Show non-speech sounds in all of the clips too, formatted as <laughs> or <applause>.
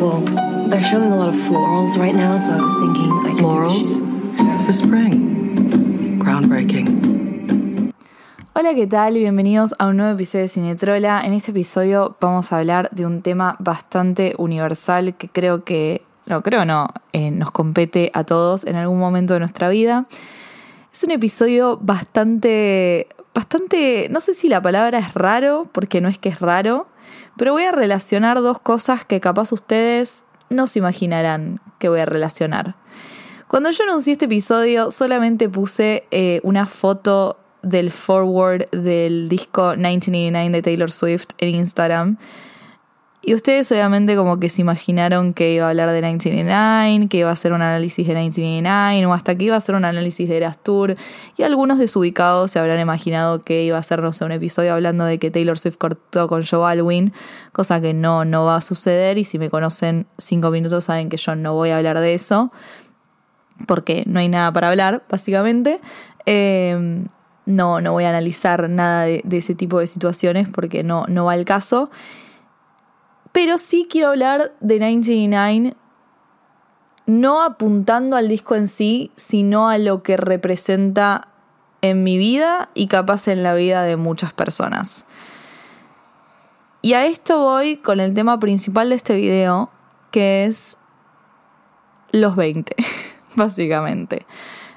Well, they're showing a lot of florals right now, so I was thinking I could Florals for spring. Groundbreaking. Hola, ¿qué tal? Bienvenidos a un nuevo episodio de Cinetrola. En este episodio vamos a hablar de un tema bastante universal que creo que, no creo no, eh, nos compete a todos en algún momento de nuestra vida. Es un episodio bastante, bastante, no sé si la palabra es raro, porque no es que es raro, pero voy a relacionar dos cosas que capaz ustedes no se imaginarán que voy a relacionar. Cuando yo anuncié este episodio solamente puse eh, una foto del forward del disco 1989 de Taylor Swift en Instagram. Y ustedes obviamente como que se imaginaron que iba a hablar de 1989, que iba a hacer un análisis de 1989 o hasta que iba a hacer un análisis de Eras Tour. Y algunos desubicados se habrán imaginado que iba a ser, no sé, un episodio hablando de que Taylor Swift cortó con Joe Alwyn, cosa que no, no va a suceder y si me conocen cinco minutos saben que yo no voy a hablar de eso, porque no hay nada para hablar, básicamente. Eh, no, no voy a analizar nada de, de, ese tipo de situaciones porque no, no va al caso. Pero sí quiero hablar de 1989, no apuntando al disco en sí, sino a lo que representa en mi vida y capaz en la vida de muchas personas. Y a esto voy con el tema principal de este video, que es los 20, <laughs> básicamente.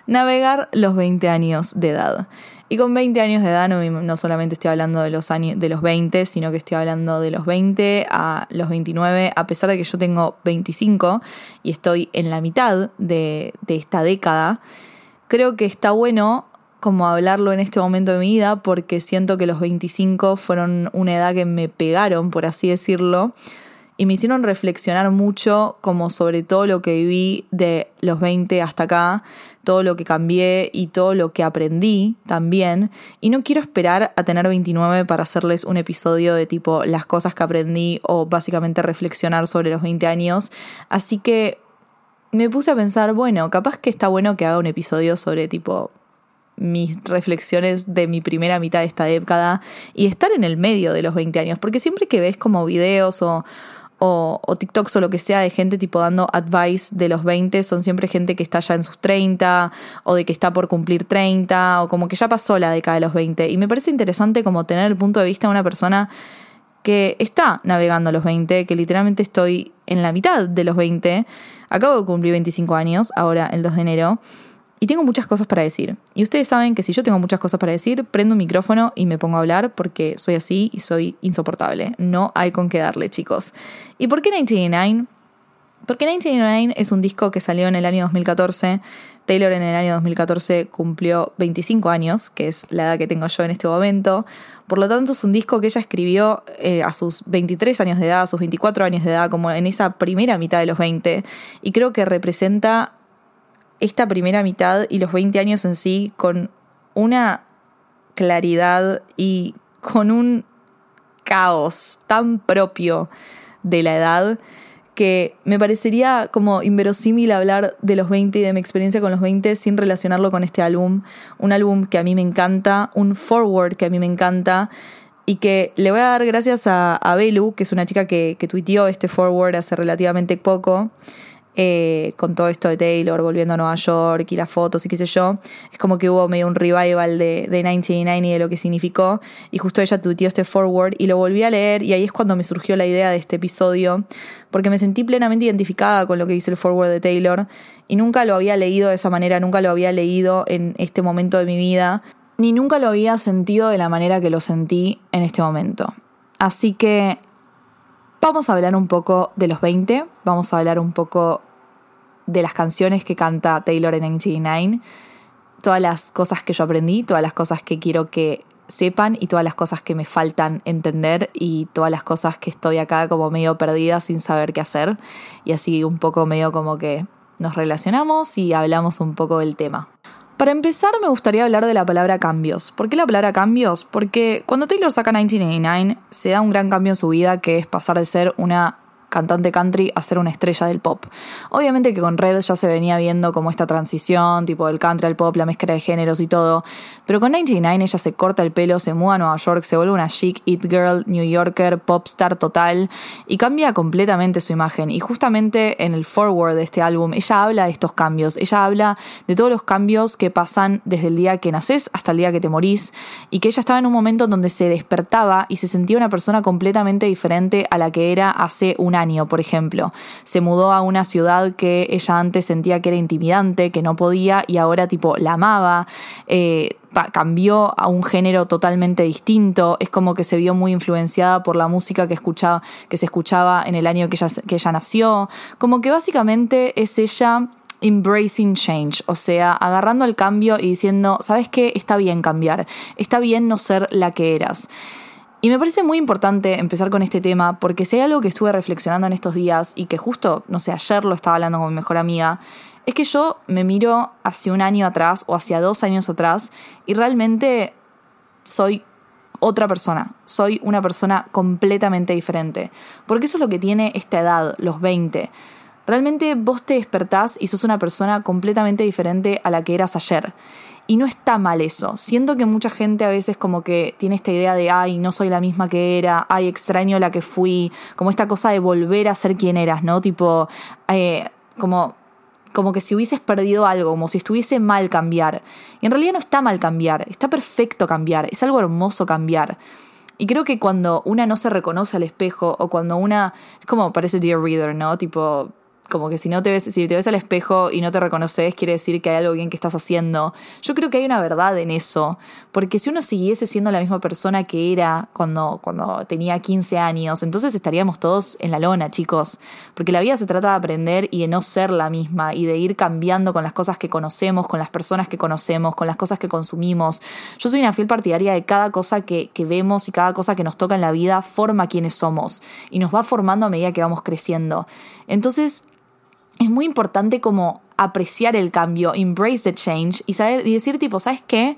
Navegar los 20 años de edad. Y con 20 años de edad no, solamente estoy hablando de los, años, de los 20, sino que estoy hablando de los 20 a los 29, a pesar de que yo tengo 25 y estoy en la mitad de esta década, creo que está bueno como hablarlo en este momento de mi vida porque siento que los 25 fueron una edad que me pegaron, por así decirlo, y me hicieron reflexionar mucho como sobre todo lo que viví de los 20 hasta acá, todo lo que cambié y todo lo que aprendí también. Y no quiero esperar a tener 29 para hacerles un episodio de tipo las cosas que aprendí o básicamente reflexionar sobre los 20 años. Así que me puse a pensar, bueno, capaz que está bueno que haga un episodio sobre tipo mis reflexiones de mi primera mitad de esta década y estar en el medio de los 20 años, porque siempre que ves como videos o, o, o, TikToks o lo que sea de gente tipo dando advice de los 20 son siempre gente que está ya en sus 30 o de que está por cumplir 30 o como que ya pasó la década de los 20. Y me parece interesante como tener el punto de vista de una persona que está navegando los 20, que literalmente estoy en la mitad de los 20. Acabo de cumplir 25 años, ahora el 2 de enero. Y tengo muchas cosas para decir. Y ustedes saben que si yo tengo muchas cosas para decir, prendo un micrófono y me pongo a hablar porque soy así y soy insoportable. No hay con qué darle, chicos. ¿Y por qué 1989? Porque 1989 es un disco que salió en el año 2014. Taylor en el año 2014 cumplió 25 años, que es la edad que tengo yo en este momento. Por lo tanto, es un disco que ella escribió eh, a sus 23 años de edad, a sus 24 años de edad, como en esa primera mitad de los 20. Y creo que representa esta primera mitad y los 20 años en sí con una claridad y con un caos tan propio de la edad que me parecería como inverosímil hablar de los 20 y de mi experiencia con los 20 sin relacionarlo con este álbum. Un álbum que a mí me encanta, un forward que a mí me encanta y que le voy a dar gracias a, a Belu, que es una chica que, que tuiteó este forward hace relativamente poco eh, con todo esto de Taylor volviendo a Nueva York y las fotos y qué sé yo, es como que hubo medio un revival de, de 1989 y de lo que significó. Y justo ella tuiteó este forward y lo volví a leer y ahí es cuando me surgió la idea de este episodio, porque me sentí plenamente identificada con lo que dice el forward de Taylor y nunca lo había leído de esa manera, nunca lo había leído en este momento de mi vida, ni nunca lo había sentido de la manera que lo sentí en este momento. Así que Vamos a hablar un poco de los 20, vamos a hablar un poco de las canciones que canta Taylor en 1989, todas las cosas que yo aprendí, todas las cosas que quiero que sepan y todas las cosas que me faltan entender y todas las cosas que estoy acá como medio perdida sin saber qué hacer y así un poco medio como que nos relacionamos y hablamos un poco del tema. Para empezar, me gustaría hablar de la palabra cambios. ¿Por qué la palabra cambios? Porque cuando Taylor saca 1989, se da un gran cambio en su vida, que es pasar de ser una cantante country a ser una estrella del pop. Obviamente que con Red ya se venía viendo como esta transición, tipo del country al pop, la mezcla de géneros y todo, pero con 99 ella se corta el pelo, se muda a Nueva York, se vuelve una chic it girl, New Yorker, pop star total y cambia completamente su imagen. Y justamente en el forward de este álbum ella habla de estos cambios, ella habla de todos los cambios que pasan desde el día que naces hasta el día que te morís y que ella estaba en un momento donde se despertaba y se sentía una persona completamente diferente a la que era hace un año, por ejemplo. Se mudó a una ciudad que ella antes sentía que era intimidante, que no podía y ahora tipo la amaba. Eh, cambió a un género totalmente distinto, es como que se vio muy influenciada por la música que, escuchaba, que se escuchaba en el año que ella, que ella nació, como que básicamente es ella embracing change, o sea, agarrando el cambio y diciendo, ¿sabes qué? Está bien cambiar, está bien no ser la que eras. Y me parece muy importante empezar con este tema porque si hay algo que estuve reflexionando en estos días y que justo, no sé, ayer lo estaba hablando con mi mejor amiga, es que yo me miro hacia un año atrás o hacia dos años atrás y realmente soy otra persona, soy una persona completamente diferente. Porque eso es lo que tiene esta edad, los 20 Realmente vos te despertás y sos una persona completamente diferente a la que eras ayer. Y no está mal eso. Siento que mucha gente a veces como que tiene esta idea de, ay, no soy la misma que era, ay, extraño la que fui, como esta cosa de volver a ser quien eras, ¿no? Tipo, eh, como, como que si hubieses perdido algo, como si estuviese mal cambiar. Y en realidad no está mal cambiar, está perfecto cambiar, es algo hermoso cambiar. Y creo que cuando una no se reconoce al espejo o cuando una, es como parece Dear Reader, ¿no? Tipo, como que si no te ves, si te ves al espejo y no te reconoces, quiere decir que hay algo bien que estás haciendo. Yo creo que hay una verdad en eso, porque si uno siguiese siendo la misma persona que era cuando, cuando tenía 15 años, entonces estaríamos todos en la lona, chicos, porque la vida se trata de aprender y de no ser la misma y de ir cambiando con las cosas que conocemos, con las personas que conocemos, con las cosas que consumimos. Yo soy una fiel partidaria de cada cosa que, que vemos y cada cosa que nos toca en la vida forma quienes somos y nos va formando a medida que vamos creciendo. Entonces, es muy importante como apreciar el cambio, embrace the change y, saber, decir tipo, ¿sabes qué?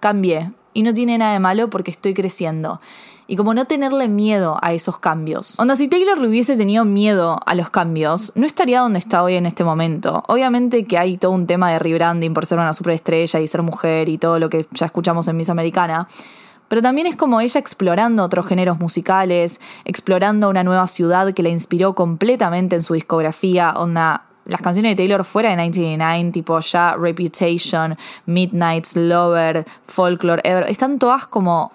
Cambié y no tiene nada de malo porque estoy creciendo. Y como no tenerle miedo a esos cambios. Onda, si Taylor hubiese tenido miedo a los cambios, no estaría donde está hoy en este momento. Obviamente que hay todo un tema de rebranding por ser una superestrella y ser mujer y todo lo que ya escuchamos en Miss Americana pero también es como ella explorando otros géneros musicales, explorando una nueva ciudad que la inspiró completamente en su discografía, onda las canciones de Taylor fuera de 1989, tipo ya Reputation, Midnight's Lover, Folklore, Ever, están todas como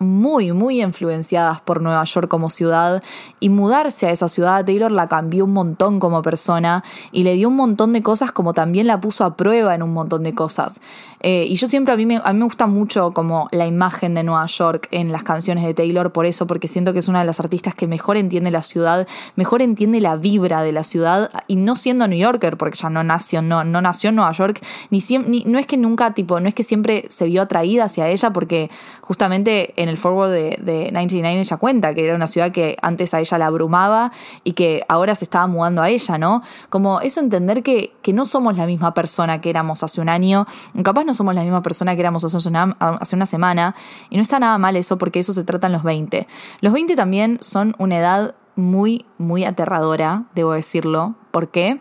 muy, muy influenciadas por Nueva York como ciudad y mudarse a esa ciudad Taylor la cambió un montón como persona y le dio un montón de cosas como también la puso a prueba en un montón de cosas. Eh, y yo siempre a mí, me, a mí me gusta mucho como la imagen de Nueva York en las canciones de Taylor por eso, porque siento que es una de las artistas que mejor entiende la ciudad, mejor entiende la vibra de la ciudad y no siendo New Yorker, porque ya no nació, no, no nació en Nueva York, ni, ni no es que nunca, tipo, no es que siempre se vio atraída hacia ella porque justamente en el forward de, de 99 ella cuenta que era una ciudad que antes a ella la abrumaba y que ahora se estaba mudando a ella, ¿no? Como eso entender que, que no somos la misma persona que éramos hace un año, capaz no somos la misma persona que éramos hace una, hace una semana y no está nada mal eso porque eso se trata en los 20. Los 20 también son una edad muy, muy aterradora, debo decirlo. ¿Por qué? porque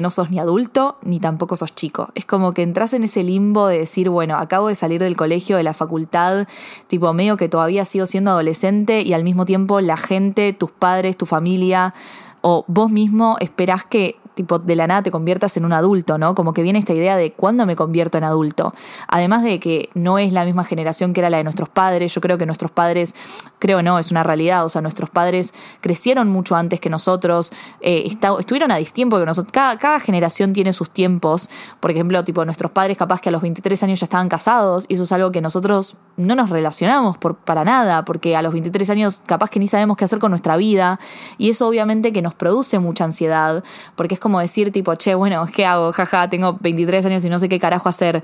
no sos ni adulto ni tampoco sos chico. Es como que entras en ese limbo de decir, bueno, acabo de salir del colegio, de la facultad, tipo medio que todavía sigo siendo adolescente y al mismo tiempo la gente, tus padres, tu familia o vos mismo esperás que tipo de la nada te conviertas en un adulto, ¿no? Como que viene esta idea de cuándo me convierto en adulto. Además de que no es la misma generación que era la de nuestros padres, yo creo que nuestros padres, creo no, es una realidad, o sea, nuestros padres crecieron mucho antes que nosotros, eh, estuvieron a distiempo que nosotros, cada, generación tiene sus tiempos, por ejemplo, tipo nuestros padres capaz que a los 23 años ya estaban casados, y eso es algo que nosotros no nos relacionamos por, para nada, porque a los 23 años capaz que ni sabemos qué hacer con nuestra vida, y eso obviamente que nos produce mucha ansiedad, porque es como como decir tipo, che, bueno, ¿qué hago? Jaja, tengo 23 años y no sé qué carajo hacer.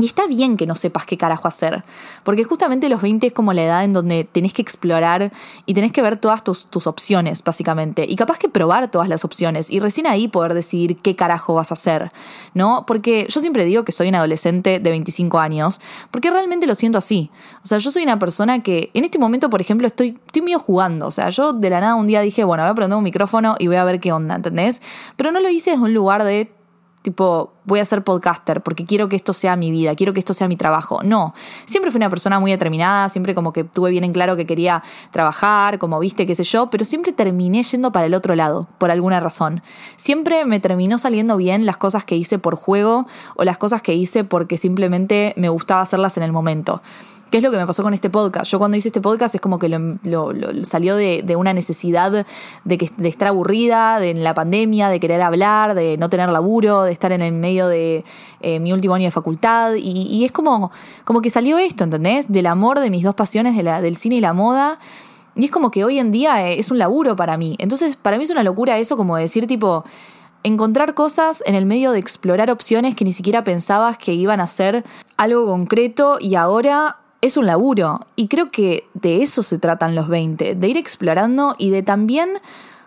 Y está bien que no sepas qué carajo hacer, porque justamente los 20 es como la edad en donde tenés que explorar y tenés que ver todas tus, tus, opciones, básicamente, y capaz que probar todas las opciones y recién ahí poder decidir qué carajo vas a hacer, ¿no? Porque yo siempre digo que soy un adolescente de 25 años, porque realmente lo siento así. O sea, yo soy una persona que en este momento, por ejemplo, estoy, estoy medio jugando, o sea, yo de la nada un día dije, bueno, voy a prender un micrófono y voy a ver qué onda, ¿entendés? Pero no lo hice desde un lugar de tipo, voy a ser podcaster porque quiero que esto sea mi vida, quiero que esto sea mi trabajo. No, siempre fui una persona muy determinada, siempre como que tuve bien en claro que quería trabajar, como viste, qué sé yo, pero siempre terminé yendo para el otro lado, por alguna razón. Siempre me terminó saliendo bien las cosas que hice por juego o las cosas que hice porque simplemente me gustaba hacerlas en el momento. ¿Qué es lo que me pasó con este podcast? Yo cuando hice este podcast es como que lo, salió de, una necesidad de, que, de estar aburrida, de la pandemia, de querer hablar, de no tener laburo, de estar en el medio de eh, mi último año de facultad. Y, es como, como que salió esto, ¿entendés? Del amor de mis dos pasiones, del cine y la moda. Y es como que hoy en día eh, es un laburo para mí. Entonces, para mí es una locura eso, como decir, tipo, encontrar cosas en el medio de explorar opciones que ni siquiera pensabas que iban a ser algo concreto y ahora es un laburo y creo que de eso se tratan los 20, de ir explorando y de también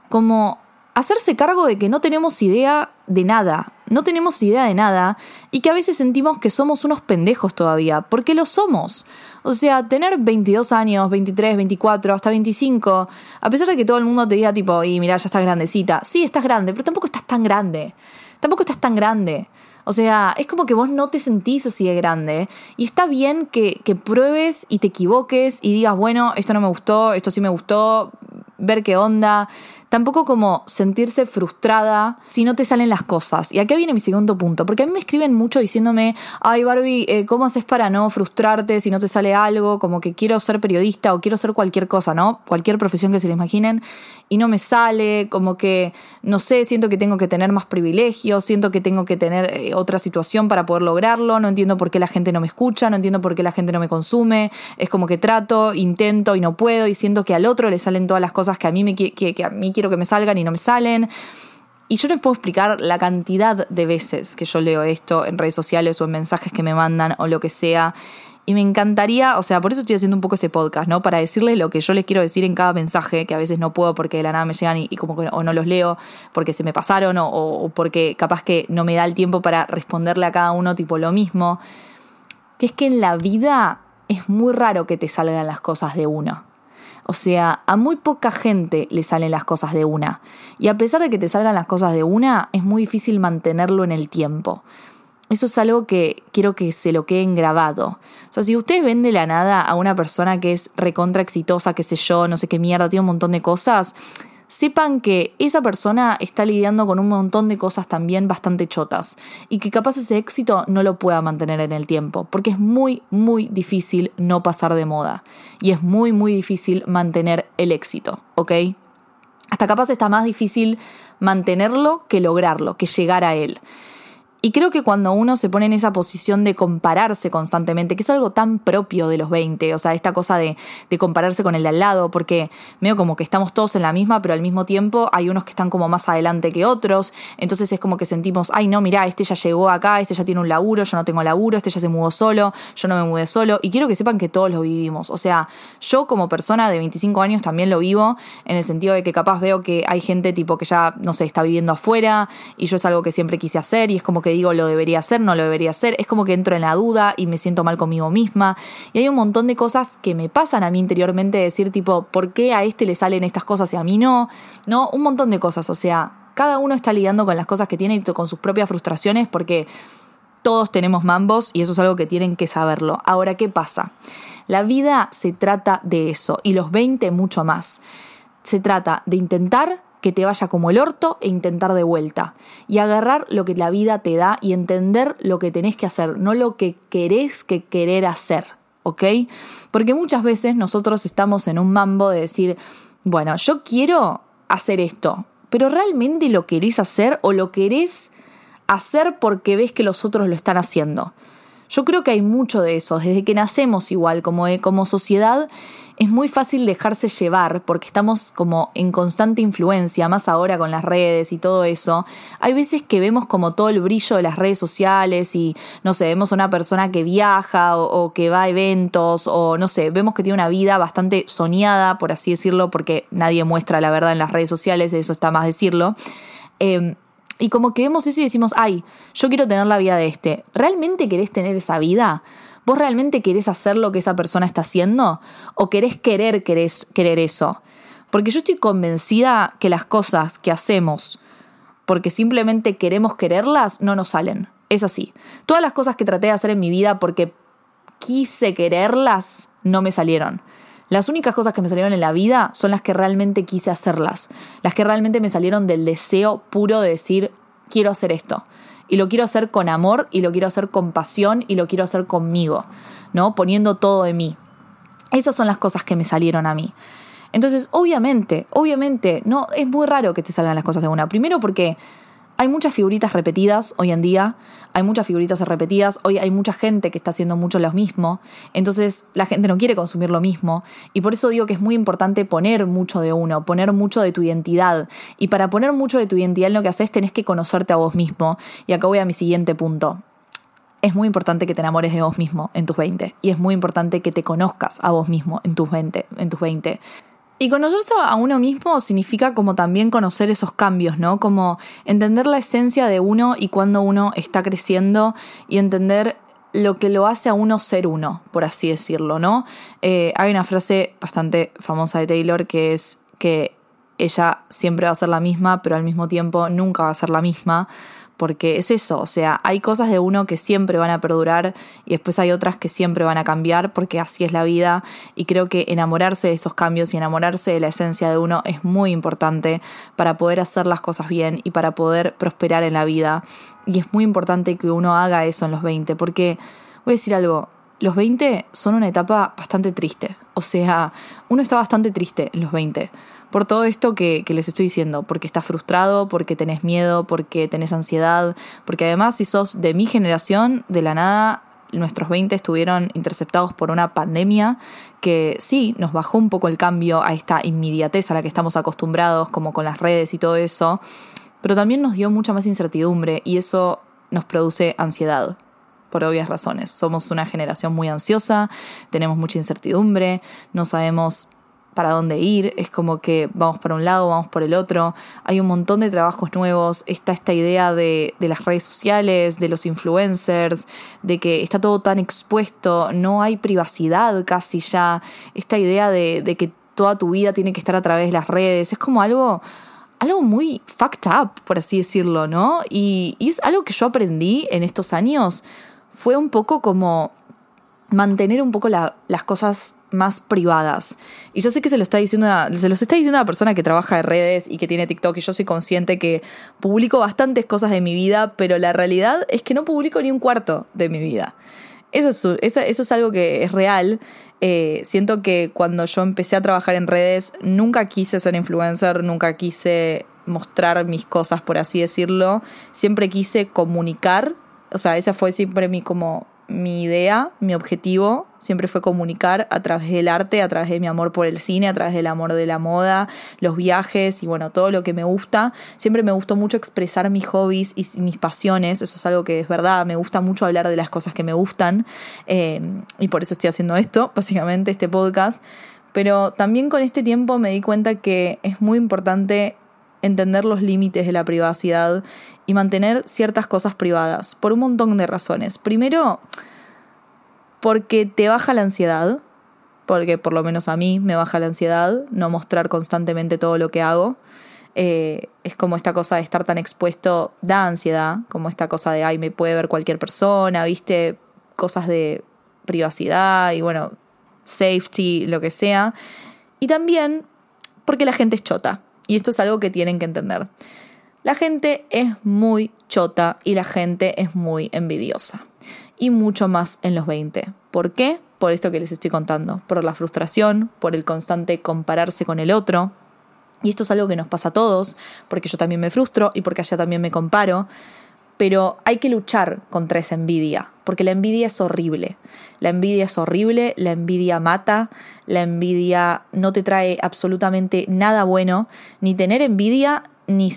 como hacerse cargo de que no tenemos idea de nada, no tenemos idea de nada y que a veces sentimos que somos unos pendejos todavía, porque lo somos. O sea, tener 22 años, 23, 24, hasta 25, a pesar de que todo el mundo te diga tipo, y mira, ya estás grandecita, sí, estás grande, pero tampoco estás tan grande, tampoco estás tan grande. O sea, es como que vos no te sentís así de grande. Y está bien que, que pruebes y te equivoques y digas, bueno, esto no me gustó, esto sí me gustó, ver qué onda tampoco como sentirse frustrada si no te salen las cosas. Y acá viene mi segundo punto, porque a mí me escriben mucho diciéndome, ay Barbie, eh, ¿cómo haces para no frustrarte si no te sale algo? Como que quiero ser periodista o quiero ser cualquier cosa, ¿no? Cualquier profesión que se le imaginen y no me sale, como que, no sé, siento que tengo que tener más privilegios, siento que tengo que tener eh, otra situación para poder lograrlo, no entiendo por qué la gente no me escucha, no entiendo por qué la gente no me consume, es como que trato, intento y no puedo y siento que al otro le salen todas las cosas que a mí me que, que a mí quiero que me salgan y no me salen. Y yo les puedo explicar la cantidad de veces que yo leo esto en redes sociales o en mensajes que me mandan o lo que sea. Y me encantaría, o sea, por eso estoy haciendo un poco ese podcast, ¿no? Para decirles lo que yo les quiero decir en cada mensaje, que a veces no puedo porque de la nada me llegan y, como o no los leo porque se me pasaron o, o porque capaz que no me da el tiempo para responderle a cada uno tipo lo mismo. Que es que en la vida es muy raro que te salgan las cosas de uno. O sea, a muy poca gente le salen las cosas de una. Y a pesar de que te salgan las cosas de una, es muy difícil mantenerlo en el tiempo. Eso es algo que quiero que se lo queden grabado. O sea, si ustedes ven de la nada a una persona que es recontra exitosa, qué sé yo, no sé qué mierda, tiene un montón de cosas, sepan que esa persona está lidiando con un montón de cosas también bastante chotas y que capaz ese éxito no lo pueda mantener en el tiempo, porque es muy, muy difícil no pasar de moda y es muy, muy difícil mantener el éxito, ¿ok? Hasta capaz está más difícil mantenerlo que lograrlo, que llegar a él. Y creo que cuando uno se pone en esa posición de compararse constantemente, que es algo tan propio de los 20, o sea, esta cosa de, compararse con el de al lado, porque veo como que estamos todos en la misma, pero al mismo tiempo hay unos que están como más adelante que otros, entonces es como que sentimos, ay no, mira, este ya llegó acá, este ya tiene un laburo, yo no tengo laburo, este ya se mudó solo, yo no me mudé solo, y quiero que sepan que todos lo vivimos, o sea, yo como persona de 25 años también lo vivo, en el sentido de que capaz veo que hay gente tipo que ya, no sé, está viviendo afuera, y yo es algo que siempre quise hacer, y es como que digo, lo debería hacer, no lo debería hacer, es como que entro en la duda y me siento mal conmigo misma. Y hay un montón de cosas que me pasan a mí interiormente, decir tipo, ¿por qué a este le salen estas cosas y a mí no? No, un montón de cosas, o sea, cada uno está lidiando con las cosas que tiene y con sus propias frustraciones porque todos tenemos mambos y eso es algo que tienen que saberlo. Ahora, ¿qué pasa? La vida se trata de eso y los 20 mucho más. Se trata de intentar que te vaya como el orto e intentar de vuelta. Y agarrar lo que la vida te da y entender lo que tenés que hacer, no lo que querés que querer hacer, ¿ok? Porque muchas veces nosotros estamos en un mambo de decir, bueno, yo quiero hacer esto, pero ¿realmente lo querés hacer o lo querés hacer porque ves que los otros lo están haciendo? Yo creo que hay mucho de eso, desde que nacemos igual como, como sociedad es muy fácil dejarse llevar porque estamos como en constante influencia, más ahora con las redes y todo eso. Hay veces que vemos como todo el brillo de las redes sociales y, no sé, vemos a una persona que viaja o, que va a eventos o, no sé, vemos que tiene una vida bastante soñada, por así decirlo, porque nadie muestra la verdad en las redes sociales, eso está más decirlo. Em, y como que vemos eso y decimos, ay, yo quiero tener la vida de este. ¿Realmente querés tener esa vida? ¿Vos realmente querés hacer lo que esa persona está haciendo? ¿O querés querer querer eso? Porque yo estoy convencida que las cosas que hacemos porque simplemente queremos quererlas no nos salen. Es así. Todas las cosas que traté de hacer en mi vida porque quise quererlas no me salieron. Las únicas cosas que me salieron en la vida son las que realmente quise hacerlas. Las que realmente me salieron del deseo puro de decir, quiero hacer esto y lo quiero hacer con amor y lo quiero hacer con pasión y lo quiero hacer conmigo, ¿no? Poniendo todo de mí. Esas son las cosas que me salieron a mí. Entonces, obviamente, obviamente, no es muy raro que te salgan las cosas de una. Primero porque hay muchas figuritas repetidas hoy en día, hay muchas figuritas repetidas, hoy hay mucha gente que está haciendo mucho lo mismo, entonces la gente no quiere consumir lo mismo y por eso digo que es muy importante poner mucho de uno, poner mucho de tu identidad y para poner mucho de tu identidad en lo que haces tenés que conocerte a vos mismo y acá voy a mi siguiente punto. Es muy importante que te enamores de vos mismo en tus 20 y es muy importante que te conozcas a vos mismo en tus 20, en tus 20. Y conocerse a uno mismo significa como también conocer esos cambios, ¿no? Como entender la esencia de uno y cuando uno está creciendo y entender lo que lo hace a uno ser uno, por así decirlo, ¿no? Eh, hay una frase bastante famosa de Taylor que es que ella siempre va a ser la misma, pero al mismo tiempo nunca va a ser la misma porque es eso, o sea, hay cosas de uno que siempre van a perdurar y después hay otras que siempre van a cambiar porque así es la vida. Y creo que enamorarse de esos cambios y enamorarse de la esencia de uno es muy importante para poder hacer las cosas bien y para poder prosperar en la vida. Y es muy importante que uno haga eso en los 20 porque voy a decir algo, los 20 son una etapa bastante triste, o sea, uno está bastante triste en los 20 por todo esto que, les estoy diciendo, porque estás frustrado, porque tenés miedo, porque tenés ansiedad, porque además si sos de mi generación, de la nada nuestros 20 estuvieron interceptados por una pandemia que sí nos bajó un poco el cambio a esta inmediatez a la que estamos acostumbrados, como con las redes y todo eso, pero también nos dio mucha más incertidumbre y eso nos produce ansiedad por obvias razones. Somos una generación muy ansiosa, tenemos mucha incertidumbre, no sabemos para dónde ir, es como que vamos para un lado, vamos por el otro, hay un montón de trabajos nuevos, está esta idea de, las redes sociales, de los influencers, de que está todo tan expuesto, no hay privacidad casi ya, esta idea de, que toda tu vida tiene que estar a través de las redes, es como algo algo muy fucked up, por así decirlo, ¿no? Y, es algo que yo aprendí en estos años, fue un poco como mantener un poco las cosas más privadas. Y yo sé que se lo está diciendo se los está diciendo una persona que trabaja en redes y que tiene TikTok y yo soy consciente que publico bastantes cosas de mi vida, pero la realidad es que no publico ni un cuarto de mi vida. Eso es, eso, es algo que es real. Eh, siento que cuando yo empecé a trabajar en redes, nunca quise ser influencer, nunca quise mostrar mis cosas, por así decirlo. Siempre quise comunicar. O sea, esa fue siempre mi como mi idea, mi objetivo siempre fue comunicar a través del arte, a través de mi amor por el cine, a través del amor de la moda, los viajes y bueno, todo lo que me gusta. Siempre me gustó mucho expresar mis hobbies y mis pasiones, eso es algo que es verdad, me gusta mucho hablar de las cosas que me gustan eh, y por eso estoy haciendo esto, <laughs> básicamente este podcast. Pero también con este tiempo me di cuenta que es muy importante entender los límites de la privacidad y mantener ciertas cosas privadas, por un montón de razones. Primero, porque te baja la ansiedad, porque por lo menos a mí me baja la ansiedad no mostrar constantemente todo lo que hago. Eh, es como esta cosa de estar tan expuesto, da ansiedad, como esta cosa de, ay, me puede ver cualquier persona, viste, cosas de privacidad y bueno, safety, lo que sea. Y también porque la gente es chota. Y esto es algo que tienen que entender. La gente es muy chota y la gente es muy envidiosa. Y mucho más en los 20. ¿Por qué? Por esto que les estoy contando. Por la frustración, por el constante compararse con el otro. Y esto es algo que nos pasa a todos, porque yo también me frustro y porque allá también me comparo. Pero hay que luchar contra esa envidia, porque la envidia es horrible. La envidia es horrible, la envidia mata, la envidia no te trae absolutamente nada bueno, ni tener envidia, ni,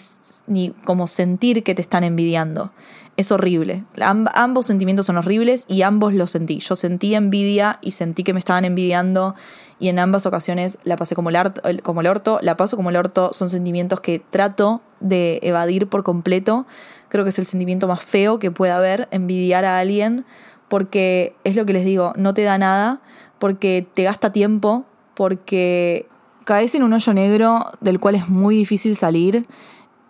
ni como sentir que te están envidiando. Es horrible. ambos sentimientos son horribles y ambos los sentí. Yo sentí envidia y sentí que me estaban envidiando y en ambas ocasiones la pasé como el, como el orto, la paso como el orto. Son sentimientos que trato de evadir por completo. Creo que es el sentimiento más feo que pueda haber, envidiar a alguien, porque es lo que les digo, no te da nada, porque te gasta tiempo, porque caes en un hoyo negro del cual es muy difícil salir.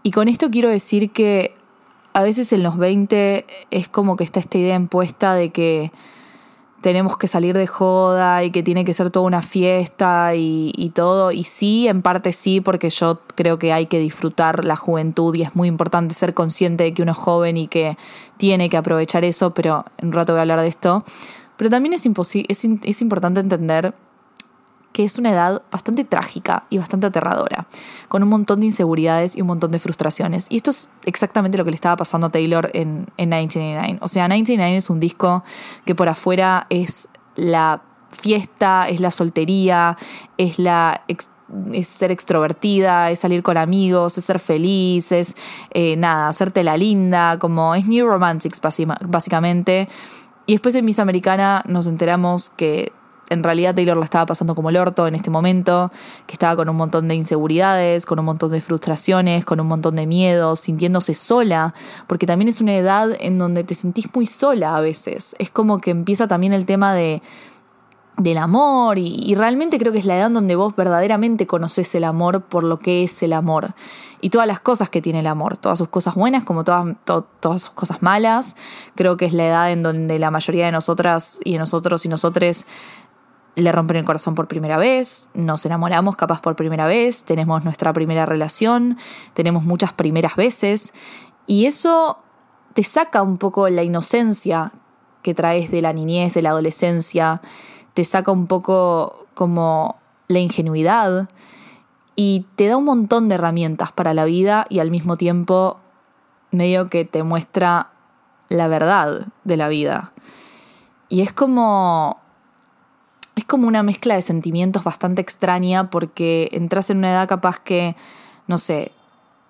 Y con esto quiero decir que a veces en los 20 es como que está esta idea impuesta de que tenemos que salir de joda y que tiene que ser toda una fiesta y, todo. Y sí, en parte sí, porque yo creo que hay que disfrutar la juventud y es muy importante ser consciente de que uno es joven y que tiene que aprovechar eso, pero en un rato voy a hablar de esto. Pero también es, es, es importante entender que es una edad bastante trágica y bastante aterradora, con un montón de inseguridades y un montón de frustraciones. Y esto es exactamente lo que le estaba pasando a Taylor en, en 1999. O sea, 1999 es un disco que por afuera es la fiesta, es la soltería, es la ser extrovertida, es salir con amigos, es ser feliz, es eh, nada, hacerte la linda, como es New Romantics básicamente. Y después en Miss Americana nos enteramos que en realidad Taylor la estaba pasando como el orto en este momento, que estaba con un montón de inseguridades, con un montón de frustraciones, con un montón de miedos, sintiéndose sola, porque también es una edad en donde te sentís muy sola a veces. Es como que empieza también el tema de del amor y, realmente creo que es la edad donde vos verdaderamente conoces el amor por lo que es el amor y todas las cosas que tiene el amor, todas sus cosas buenas como todas, todas sus cosas malas. Creo que es la edad en donde la mayoría de nosotras y de nosotros y nosotres le rompen el corazón por primera vez, nos enamoramos capaz por primera vez, tenemos nuestra primera relación, tenemos muchas primeras veces y eso te saca un poco la inocencia que traes de la niñez, de la adolescencia, te saca un poco como la ingenuidad y te da un montón de herramientas para la vida y al mismo tiempo medio que te muestra la verdad de la vida. Y es como es como una mezcla de sentimientos bastante extraña porque entras en una edad capaz que, no sé,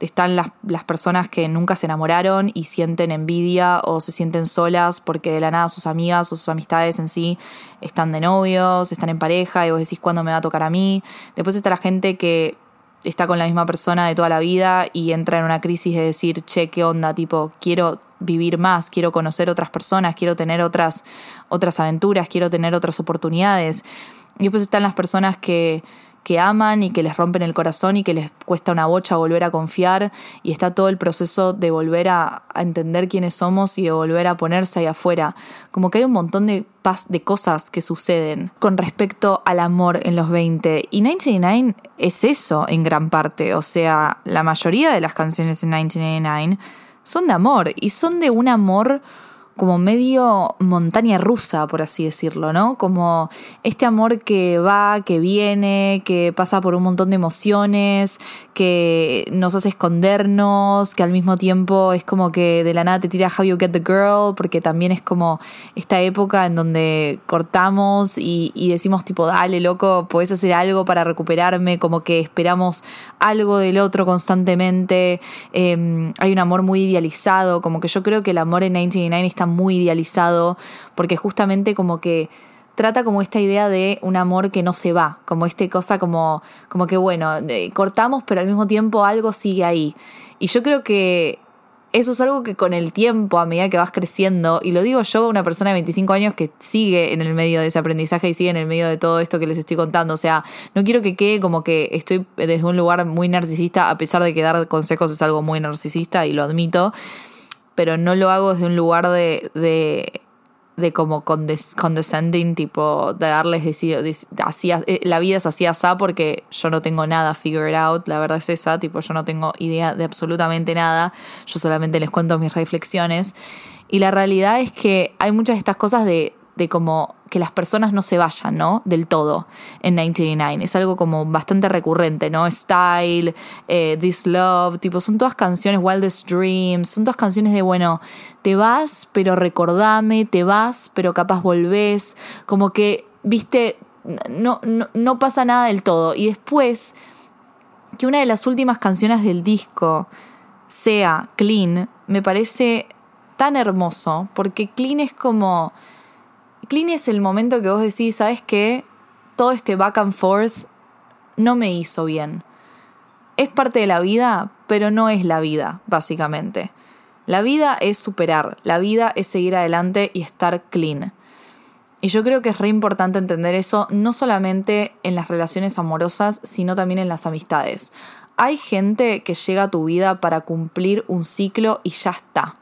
están las, las, personas que nunca se enamoraron y sienten envidia o se sienten solas porque de la nada sus amigas o sus amistades en sí están de novios, están en pareja y vos decís cuándo me va a tocar a mí. Después está la gente que está con la misma persona de toda la vida y entra en una crisis de decir, che, ¿qué onda? Tipo, quiero vivir más, quiero conocer otras personas, quiero tener otras, otras aventuras, quiero tener otras oportunidades. Y después están las personas que, que aman y que les rompen el corazón y que les cuesta una bocha volver a confiar y está todo el proceso de volver a, entender quiénes somos y de volver a ponerse ahí afuera. Como que hay un montón de, de cosas que suceden con respecto al amor en los 20 y 1999 es eso en gran parte, o sea, la mayoría de las canciones en 1999 son de amor y son de un amor como medio montaña rusa, por así decirlo, ¿no? Como este amor que va, que viene, que pasa por un montón de emociones, que nos hace escondernos, que al mismo tiempo es como que de la nada te tira How You Get the Girl, porque también es como esta época en donde cortamos y, decimos tipo, dale, loco, puedes hacer algo para recuperarme, como que esperamos algo del otro constantemente. Em, hay un amor muy idealizado, como que yo creo que el amor en 1999 está muy idealizado, porque justamente como que trata como esta idea de un amor que no se va, como esta cosa como, como que bueno, cortamos, pero al mismo tiempo algo sigue ahí. Y yo creo que eso es algo que con el tiempo, a medida que vas creciendo, y lo digo yo, una persona de 25 años que sigue en el medio de ese aprendizaje y sigue en el medio de todo esto que les estoy contando, o sea, no quiero que quede como que estoy desde un lugar muy narcisista, a pesar de que dar consejos es algo muy narcisista y lo admito pero no lo hago desde un lugar de, de, de como condescending, tipo, de darles decido, así, eh, la vida es así así porque yo no tengo nada figured out, la verdad es esa, tipo, yo no tengo idea de absolutamente nada, yo solamente les cuento mis reflexiones. Y la realidad es que hay muchas de estas cosas de de como que las personas no se vayan, ¿no? Del todo en 1999. Es algo como bastante recurrente, ¿no? Style, eh, This Love, tipo, son todas canciones, Wildest Dreams, son todas canciones de, bueno, te vas, pero recordame, te vas, pero capaz volvés, como que, viste, no, no, no pasa nada del todo. Y después, que una de las últimas canciones del disco sea Clean, me parece tan hermoso, porque Clean es como Clean es el momento que vos decís, ¿sabes qué? Todo este back and forth no me hizo bien. Es parte de la vida, pero no es la vida, básicamente. La vida es superar, la vida es seguir adelante y estar clean. Y yo creo que es re importante entender eso, no solamente en las relaciones amorosas, sino también en las amistades. Hay gente que llega a tu vida para cumplir un ciclo y ya está.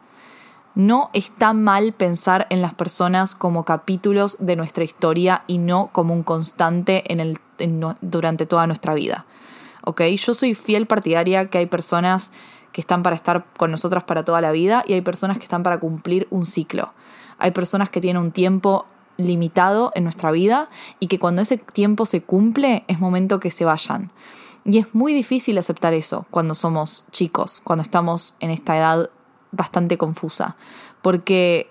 No está mal pensar en las personas como capítulos de nuestra historia y no como un constante durante toda nuestra vida. ¿Ok? Yo soy fiel partidaria que hay personas que están para estar con nosotras para toda la vida y hay personas que están para cumplir un ciclo. Hay personas que tienen un tiempo limitado en nuestra vida y que cuando ese tiempo se cumple es momento que se vayan. Y es muy difícil aceptar eso cuando somos chicos, cuando estamos en esta edad bastante confusa, porque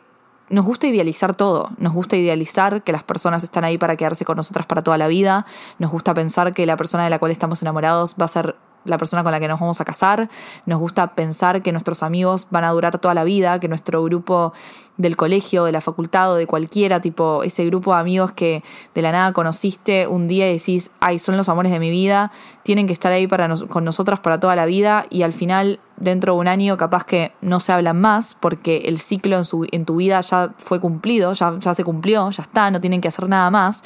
nos gusta idealizar todo, nos gusta idealizar que las personas están ahí para quedarse con nosotras para toda la vida, nos gusta pensar que la persona de la cual estamos enamorados va a ser la persona con la que nos vamos a casar, nos gusta pensar que nuestros amigos van a durar toda la vida, que nuestro grupo del colegio, de la facultad o de cualquiera, tipo ese grupo de amigos que de la nada conociste un día y decís, ay, son los amores de mi vida, tienen que estar ahí para con nosotras para toda la vida y al final, dentro de un año, capaz que no se hablan más porque el ciclo en, su, en tu vida ya fue cumplido, ya, ya se cumplió, ya está, no tienen que hacer nada más.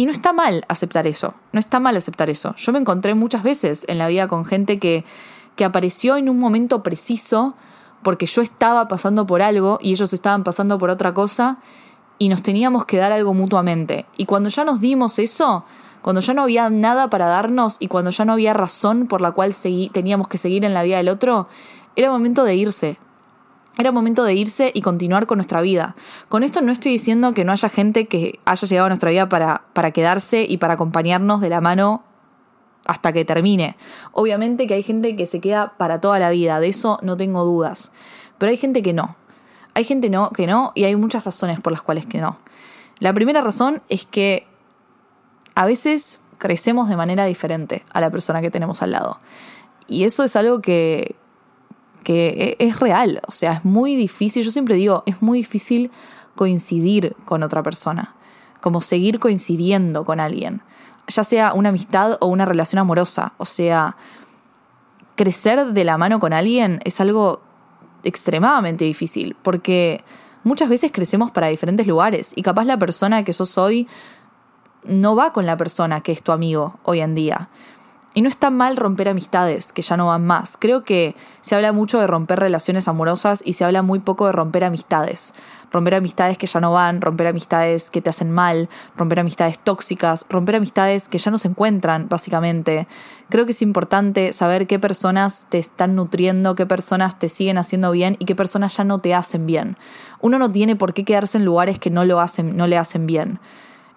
Y no está mal aceptar eso, no está mal aceptar eso. Yo me encontré muchas veces en la vida con gente que, que apareció en un momento preciso porque yo estaba pasando por algo y ellos estaban pasando por otra cosa y nos teníamos que dar algo mutuamente. Y cuando ya nos dimos eso, cuando ya no había nada para darnos y cuando ya no había razón por la cual teníamos que seguir en la vida del otro, era momento de irse, era momento de irse y continuar con nuestra vida. Con esto no estoy diciendo que no haya gente que haya llegado a nuestra vida para, para quedarse y para acompañarnos de la mano hasta que termine. Obviamente que hay gente que se queda para toda la vida, de eso no tengo dudas. Pero hay gente que no. Hay gente no, que no y hay muchas razones por las cuales que no. La primera razón es que a veces crecemos de manera diferente a la persona que tenemos al lado. Y eso es algo que, e, es real, o sea, es muy difícil, yo siempre digo, es muy difícil coincidir con otra persona, como seguir coincidiendo con alguien, ya sea una amistad o una relación amorosa, o sea, crecer de la mano con alguien es algo extremadamente difícil, porque muchas veces crecemos para diferentes lugares y capaz la persona que sos hoy no va con la persona que es tu amigo hoy en día. Y no está mal romper amistades que ya no van más. Creo que se habla mucho de romper relaciones amorosas y se habla muy poco de romper amistades. Romper amistades que ya no van, romper amistades que te hacen mal, romper amistades tóxicas, romper amistades que ya no se encuentran, básicamente. Creo que es importante saber qué personas te están nutriendo, qué personas te siguen haciendo bien y qué personas ya no te hacen bien. Uno no tiene por qué quedarse en lugares que no, lo hacen, no le hacen bien.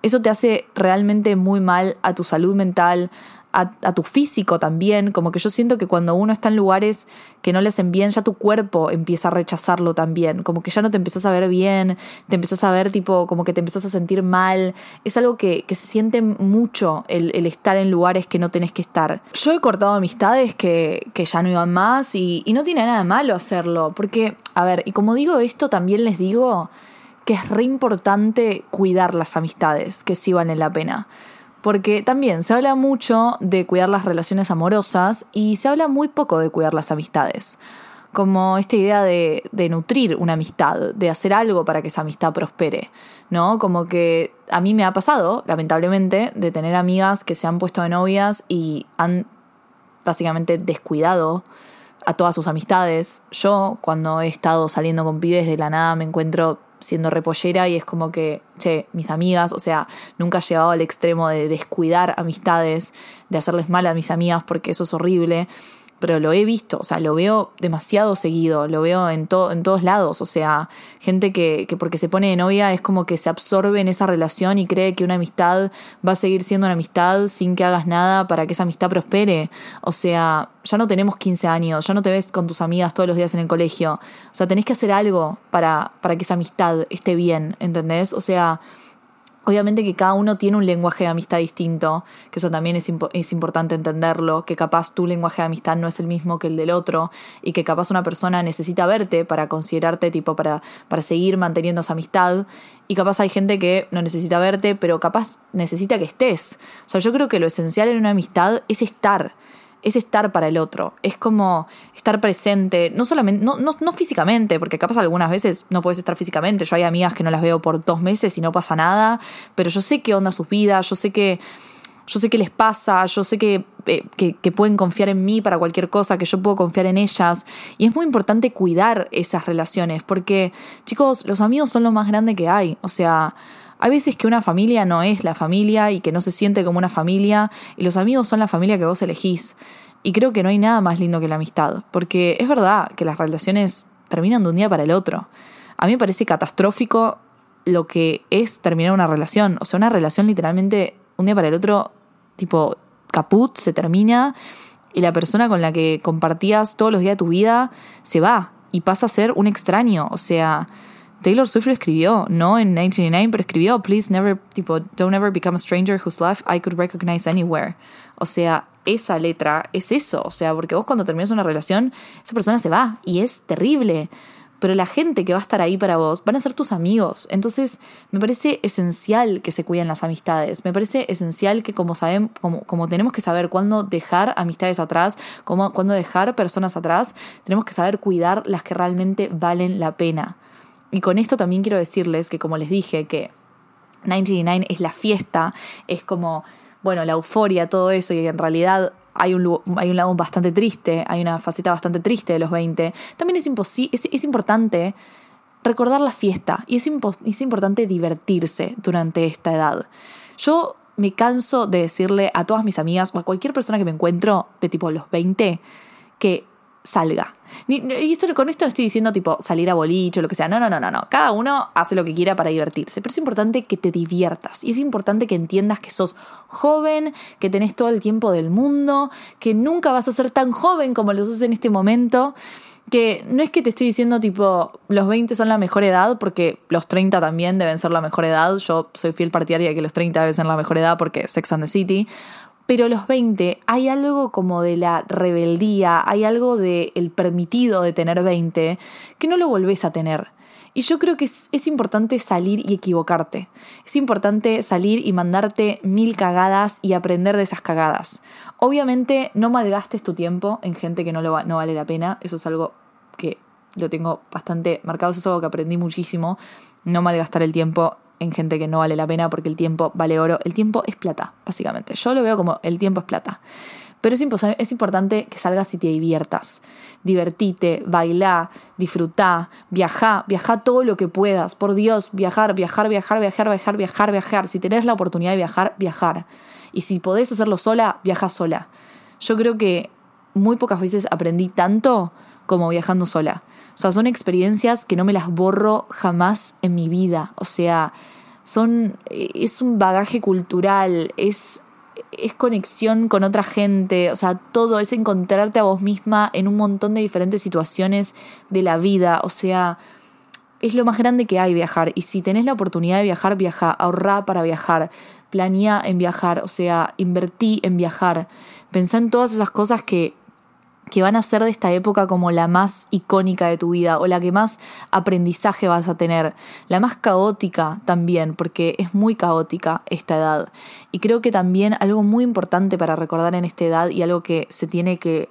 Eso te hace realmente muy mal a tu salud mental, a, tu físico también, como que yo siento que cuando uno está en lugares que no le hacen bien, ya tu cuerpo empieza a rechazarlo también, como que ya no te empiezas a ver bien, te empiezas a ver tipo, como que te empiezas a sentir mal, es algo que, se siente mucho el, estar en lugares que no tenés que estar. Yo he cortado amistades que, ya no iban más y, y no tiene nada de malo hacerlo, porque, a ver, y como digo esto, también les digo que es re importante cuidar las amistades que sí valen la pena. Porque también se habla mucho de cuidar las relaciones amorosas y se habla muy poco de cuidar las amistades. Como esta idea de, nutrir una amistad, de hacer algo para que esa amistad prospere, ¿no? Como que a mí me ha pasado, lamentablemente, de tener amigas que se han puesto de novias y han básicamente descuidado a todas sus amistades. Yo, cuando he estado saliendo con pibes de la nada, me encuentro siendo repollera y es como que, che, mis amigas, o sea, nunca he llevado al extremo de descuidar amistades, de hacerles mal a mis amigas porque eso es horrible, pero lo he visto, o sea, lo veo demasiado seguido, lo veo en, en todos lados, o sea, gente que, que, porque se pone de novia es como que se absorbe en esa relación y cree que una amistad va a seguir siendo una amistad sin que hagas nada para que esa amistad prospere, o sea, ya no tenemos 15 años, ya no te ves con tus amigas todos los días en el colegio, o sea, tenés que hacer algo para, para que esa amistad esté bien, ¿entendés? O sea, Obviamente que cada uno tiene un lenguaje de amistad distinto, que eso también es, es, importante entenderlo, que capaz tu lenguaje de amistad no es el mismo que el del otro y que capaz una persona necesita verte para considerarte tipo para, para seguir manteniendo esa amistad y capaz hay gente que no necesita verte, pero capaz necesita que estés. O sea, yo creo que lo esencial en una amistad es estar es estar para el otro, es como estar presente, no solamente, no, no, no, físicamente, porque capaz algunas veces no puedes estar físicamente, yo hay amigas que no las veo por dos meses y no pasa nada, pero yo sé qué onda sus vidas, yo sé que, yo sé qué les pasa, yo sé que, eh, que, que pueden confiar en mí para cualquier cosa, que yo puedo confiar en ellas, y es muy importante cuidar esas relaciones, porque chicos, los amigos son lo más grande que hay, o sea... Hay veces que una familia no es la familia y que no se siente como una familia y los amigos son la familia que vos elegís. Y creo que no hay nada más lindo que la amistad, porque es verdad que las relaciones terminan de un día para el otro. A mí me parece catastrófico lo que es terminar una relación. O sea, una relación literalmente un día para el otro, tipo caput, se termina y la persona con la que compartías todos los días de tu vida se va y pasa a ser un extraño. O sea, Taylor Swift lo escribió, no en 1999, pero escribió, please never, tipo, don't ever become a stranger whose life I could recognize anywhere. O sea, esa letra es eso. O sea, porque vos cuando terminas una relación, esa persona se va y es terrible. Pero la gente que va a estar ahí para vos van a ser tus amigos. Entonces, me parece esencial que se cuiden las amistades. Me parece esencial que, como, sabemos, como, como tenemos que saber cuándo dejar amistades atrás, cómo, cuándo dejar personas atrás, tenemos que saber cuidar las que realmente valen la pena. Y con esto también quiero decirles que, como les dije, que 99 es la fiesta, es como, bueno, la euforia, todo eso, y en realidad hay un, hay un lado bastante triste, hay una faceta bastante triste de los 20. También es, es, es importante recordar la fiesta y es, es importante divertirse durante esta edad. Yo me canso de decirle a todas mis amigas o a cualquier persona que me encuentro de tipo los 20 que salga. Y esto, con esto no estoy diciendo tipo salir a boliche o lo que sea. No, no, no, no, no. Cada uno hace lo que quiera para divertirse. Pero es importante que te diviertas. Y es importante que entiendas que sos joven, que tenés todo el tiempo del mundo, que nunca vas a ser tan joven como lo sos en este momento. Que no es que te estoy diciendo tipo los 20 son la mejor edad, porque los 30 también deben ser la mejor edad. Yo soy fiel partidaria de que los 30 deben ser la mejor edad porque Sex and the City. Pero los 20 hay algo como de la rebeldía, hay algo del el permitido de tener 20 que no lo volvés a tener. Y yo creo que es, es, importante salir y equivocarte. Es importante salir y mandarte mil cagadas y aprender de esas cagadas. Obviamente no malgastes tu tiempo en gente que no, lo no vale la pena. Eso es algo que lo tengo bastante marcado. Eso es algo que aprendí muchísimo. No malgastar el tiempo en gente que no vale la pena porque el tiempo vale oro. El tiempo es plata, básicamente. Yo lo veo como el tiempo es plata. Pero es, es importante que salgas y te diviertas. Divertite, bailá, disfrutá, viajá, viajá todo lo que puedas. Por Dios, viajar, viajar, viajar, viajar, viajar, viajar, viajar. Si tenés la oportunidad de viajar, viajar. Y si podés hacerlo sola, viaja sola. Yo creo que muy pocas veces aprendí tanto como viajando sola. O sea, son experiencias que no me las borro jamás en mi vida. O sea, son, es un bagaje cultural, es, es conexión con otra gente, o sea, todo es encontrarte a vos misma en un montón de diferentes situaciones de la vida. O sea, es lo más grande que hay viajar. Y si tenés la oportunidad de viajar, viaja, ahorrá para viajar, planea en viajar, o sea, invertí en viajar. Pensá en todas esas cosas que que van a ser de esta época como la más icónica de tu vida o la que más aprendizaje vas a tener, la más caótica también, porque es muy caótica esta edad. Y creo que también algo muy importante para recordar en esta edad y algo que se tiene que,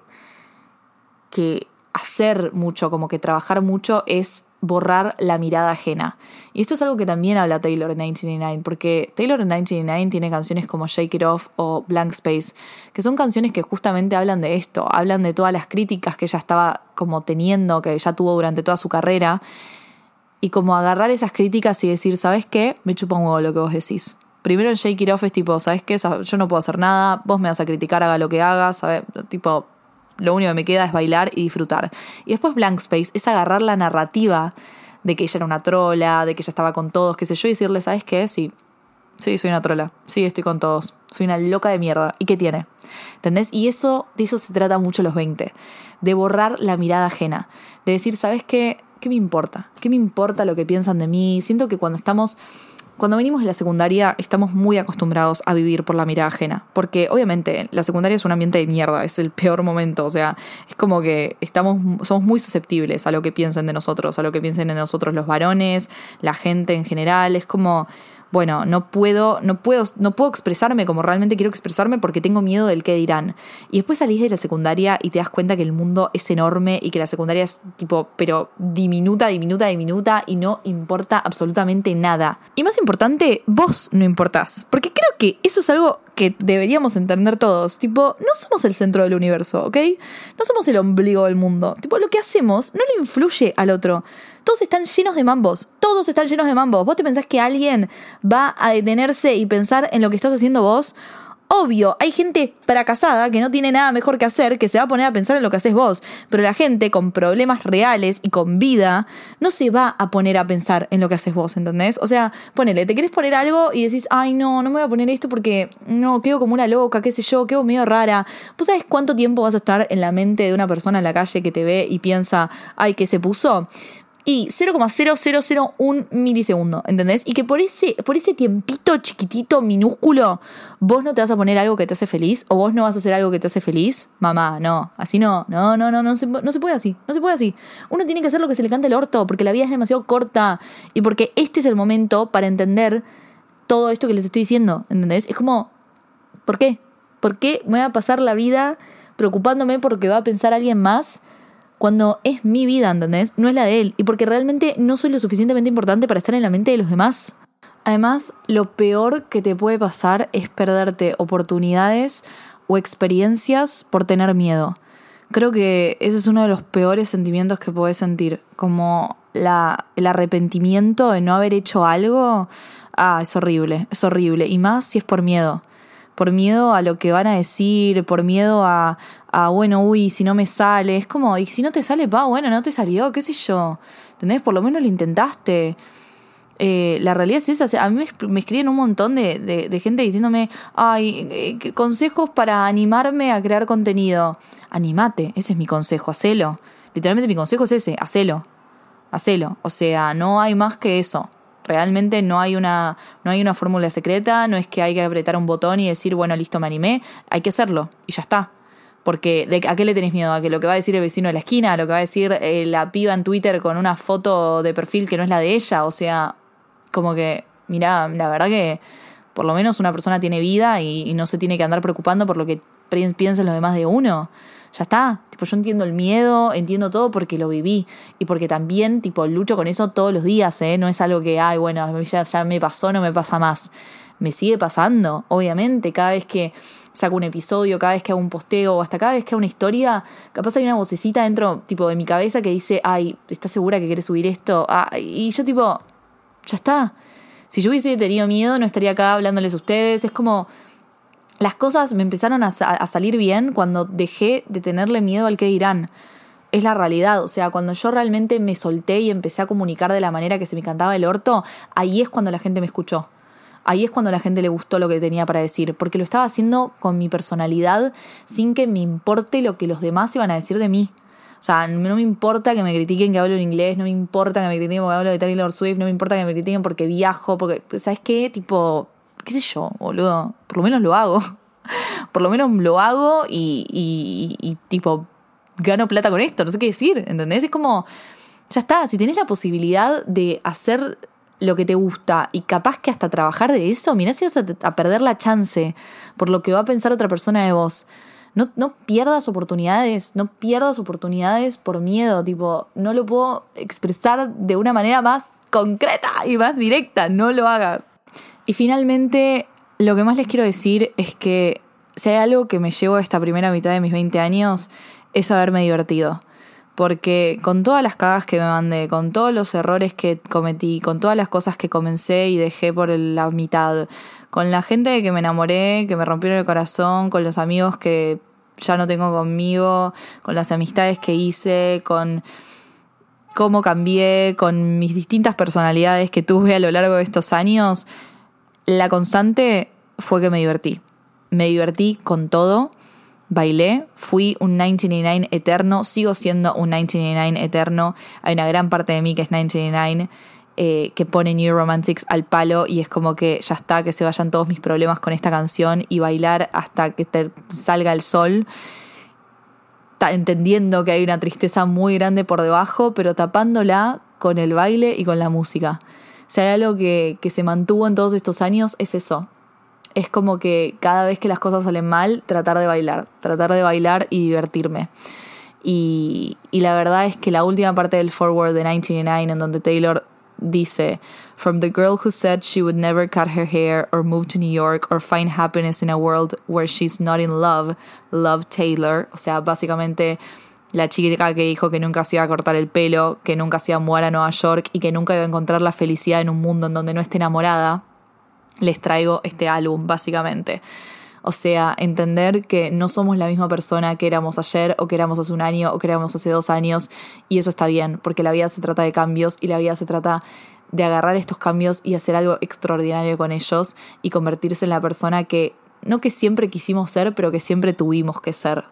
que hacer mucho, como que trabajar mucho, es borrar la mirada ajena. Y esto es algo que también habla Taylor en 1999, porque Taylor en 1999 tiene canciones como Shake It Off o Blank Space, que son canciones que justamente hablan de esto, hablan de todas las críticas que ella estaba como teniendo, que ella tuvo durante toda su carrera, y como agarrar esas críticas y decir, ¿sabes qué? Me chupa un huevo lo que vos decís. Primero en Shake It Off es tipo, ¿sabes qué? Yo no puedo hacer nada, vos me vas a criticar, haga lo que haga, ¿sabes? Tipo, lo único que me queda es bailar y disfrutar. Y después Blank Space es agarrar la narrativa de que ella era una trola, de que ella estaba con todos, qué sé yo, y decirle, ¿sabes qué? Sí, sí, soy una trola, sí, estoy con todos, soy una loca de mierda. ¿Y qué tiene? ¿Entendés? Y eso, de eso se trata mucho los 20, de borrar la mirada ajena, de decir, ¿sabes qué? ¿Qué me importa? ¿Qué me importa lo que piensan de mí? Siento que cuando estamos cuando venimos de la secundaria estamos muy acostumbrados a vivir por la mirada ajena, porque obviamente la secundaria es un ambiente de mierda, es el peor momento, o sea, es como que estamos somos muy susceptibles a lo que piensen de nosotros, a lo que piensen de nosotros los varones, la gente en general, es como bueno, no puedo, no puedo, no puedo expresarme como realmente quiero expresarme porque tengo miedo del qué dirán. Y después salís de la secundaria y te das cuenta que el mundo es enorme y que la secundaria es tipo, pero diminuta, diminuta, diminuta y no importa absolutamente nada. Y más importante, vos no importás. Porque creo que eso es algo que deberíamos entender todos. Tipo, no somos el centro del universo, ¿ok? No somos el ombligo del mundo. Tipo, lo que hacemos no le influye al otro. Todos están llenos de mambos. Todos están llenos de mambos. ¿Vos te pensás que alguien va a detenerse y pensar en lo que estás haciendo vos? Obvio, hay gente fracasada que no tiene nada mejor que hacer que se va a poner a pensar en lo que haces vos, pero la gente con problemas reales y con vida no se va a poner a pensar en lo que haces vos, ¿entendés? O sea, ponele, te querés poner algo y decís, ay no, no me voy a poner esto porque no, quedo como una loca, qué sé yo, quedo medio rara. ¿Vos sabés cuánto tiempo vas a estar en la mente de una persona en la calle que te ve y piensa, ay, ¿qué se puso? Y 0,0001 milisegundo, ¿entendés? Y que por ese, por ese tiempito chiquitito, minúsculo, vos no te vas a poner algo que te hace feliz o vos no vas a hacer algo que te hace feliz. Mamá, no, así no, no, no, no, no se, no se puede así, no se puede así. Uno tiene que hacer lo que se le cante el orto porque la vida es demasiado corta y porque este es el momento para entender todo esto que les estoy diciendo, ¿entendés? Es como, ¿por qué? ¿Por qué me voy a pasar la vida preocupándome porque va a pensar alguien más? Cuando es mi vida, ¿entendés? No es la de él. Y porque realmente no soy lo suficientemente importante para estar en la mente de los demás. Además, lo peor que te puede pasar es perderte oportunidades o experiencias por tener miedo. Creo que ese es uno de los peores sentimientos que puedes sentir, como la, el arrepentimiento de no haber hecho algo. Ah, es horrible, es horrible. Y más si es por miedo por miedo a lo que van a decir, por miedo a, a, bueno, uy, si no me sale. Es como, y si no te sale, va, bueno, no te salió, qué sé yo. ¿Entendés? Por lo menos lo intentaste. Eh, la realidad es esa. A mí me, escriben un montón de, gente diciéndome, ay, eh, consejos para animarme a crear contenido. Animate, ese es mi consejo, hacelo. Literalmente mi consejo es ese, hacelo. Hacelo. O sea, no hay más que eso. Realmente no hay una, no hay una fórmula secreta, no es que hay que apretar un botón y decir, bueno, listo, me animé, hay que hacerlo y ya está. Porque ¿de ¿a qué le tenés miedo? ¿A que lo que va a decir el vecino de la esquina? ¿A lo que va a decir eh, la piba en Twitter con una foto de perfil que no es la de ella? O sea, como que, mira, la verdad que por lo menos una persona tiene vida y, y no se tiene que andar preocupando por lo que piensen los demás de uno ya está. Tipo, yo entiendo el miedo, entiendo todo porque lo viví. Y porque también, tipo, lucho con eso todos los días, ¿eh? No es algo que, ay, bueno, ya, ya me pasó, no me pasa más. Me sigue pasando, obviamente, cada vez que saco un episodio, cada vez que hago un posteo, o hasta cada vez que hago una historia, capaz hay una vocecita dentro, tipo, de mi cabeza que dice, ay, ¿estás segura que quieres subir esto? Ah, y yo, tipo, ya está. Si yo hubiese tenido miedo, no estaría acá hablándoles a ustedes. Es como, las cosas me empezaron a, salir bien cuando dejé de tenerle miedo al que dirán. Es la realidad, o sea, cuando yo realmente me solté y empecé a comunicar de la manera que se me cantaba el orto, ahí es cuando la gente me escuchó. Ahí es cuando la gente le gustó lo que tenía para decir, porque lo estaba haciendo con mi personalidad sin que me importe lo que los demás iban a decir de mí. O sea, no me importa que me critiquen que hablo en inglés, no me importa que me critiquen porque hablo de Taylor Swift, no me importa que me critiquen porque viajo, porque, ¿sabes qué? Tipo, qué yo, boludo, por lo menos lo hago. <laughs> por lo menos lo hago y, tipo, gano plata con esto, no sé qué decir, ¿entendés? Es como, ya está, si tenés la posibilidad de hacer lo que te gusta y capaz que hasta trabajar de eso, mirá si vas a, perder la chance por lo que va a pensar otra persona de vos. No, no pierdas oportunidades, no pierdas oportunidades por miedo, tipo, no lo puedo expresar de una manera más concreta y más directa, no lo hagas. Y finalmente, lo que más les quiero decir es que si hay algo que me llevo a esta primera mitad de mis 20 años, es haberme divertido. Porque con todas las cagas que me mandé, con todos los errores que cometí, con todas las cosas que comencé y dejé por la mitad, con la gente que me enamoré, que me rompieron el corazón, con los amigos que ya no tengo conmigo, con las amistades que hice, con cómo cambié, con mis distintas personalidades que tuve a lo largo de estos años, la constante fue que me divertí. Me divertí con todo, bailé, fui un 1999 eterno, sigo siendo un 1999 eterno. Hay una gran parte de mí que es 1999. Eh, que pone New Romantics al palo y es como que ya está, que se vayan todos mis problemas con esta canción y bailar hasta que salga el sol entendiendo que hay una tristeza muy grande por debajo, pero tapándola con el baile y con la música. Si hay algo que, que se mantuvo en todos estos años, es eso. Es como que cada vez que las cosas salen mal, tratar de bailar, tratar de bailar y divertirme. Y, y la verdad es que la última parte del forward de 1999, en donde Taylor dice, From the girl who said she would never cut her hair or move to New York or find happiness in a world where she's not in love, love Taylor. O sea, básicamente la chica que dijo que nunca se iba a cortar el pelo, que nunca se iba a mudar a Nueva York y que nunca iba a encontrar la felicidad en un mundo en donde no esté enamorada, les traigo este álbum, básicamente. O sea, entender que no somos la misma persona que éramos ayer o que éramos hace un año o que éramos hace dos años y eso está bien, porque la vida se trata de cambios y la vida se trata de agarrar estos cambios y hacer algo extraordinario con ellos y convertirse en la persona que no que siempre quisimos ser, pero que siempre tuvimos que ser.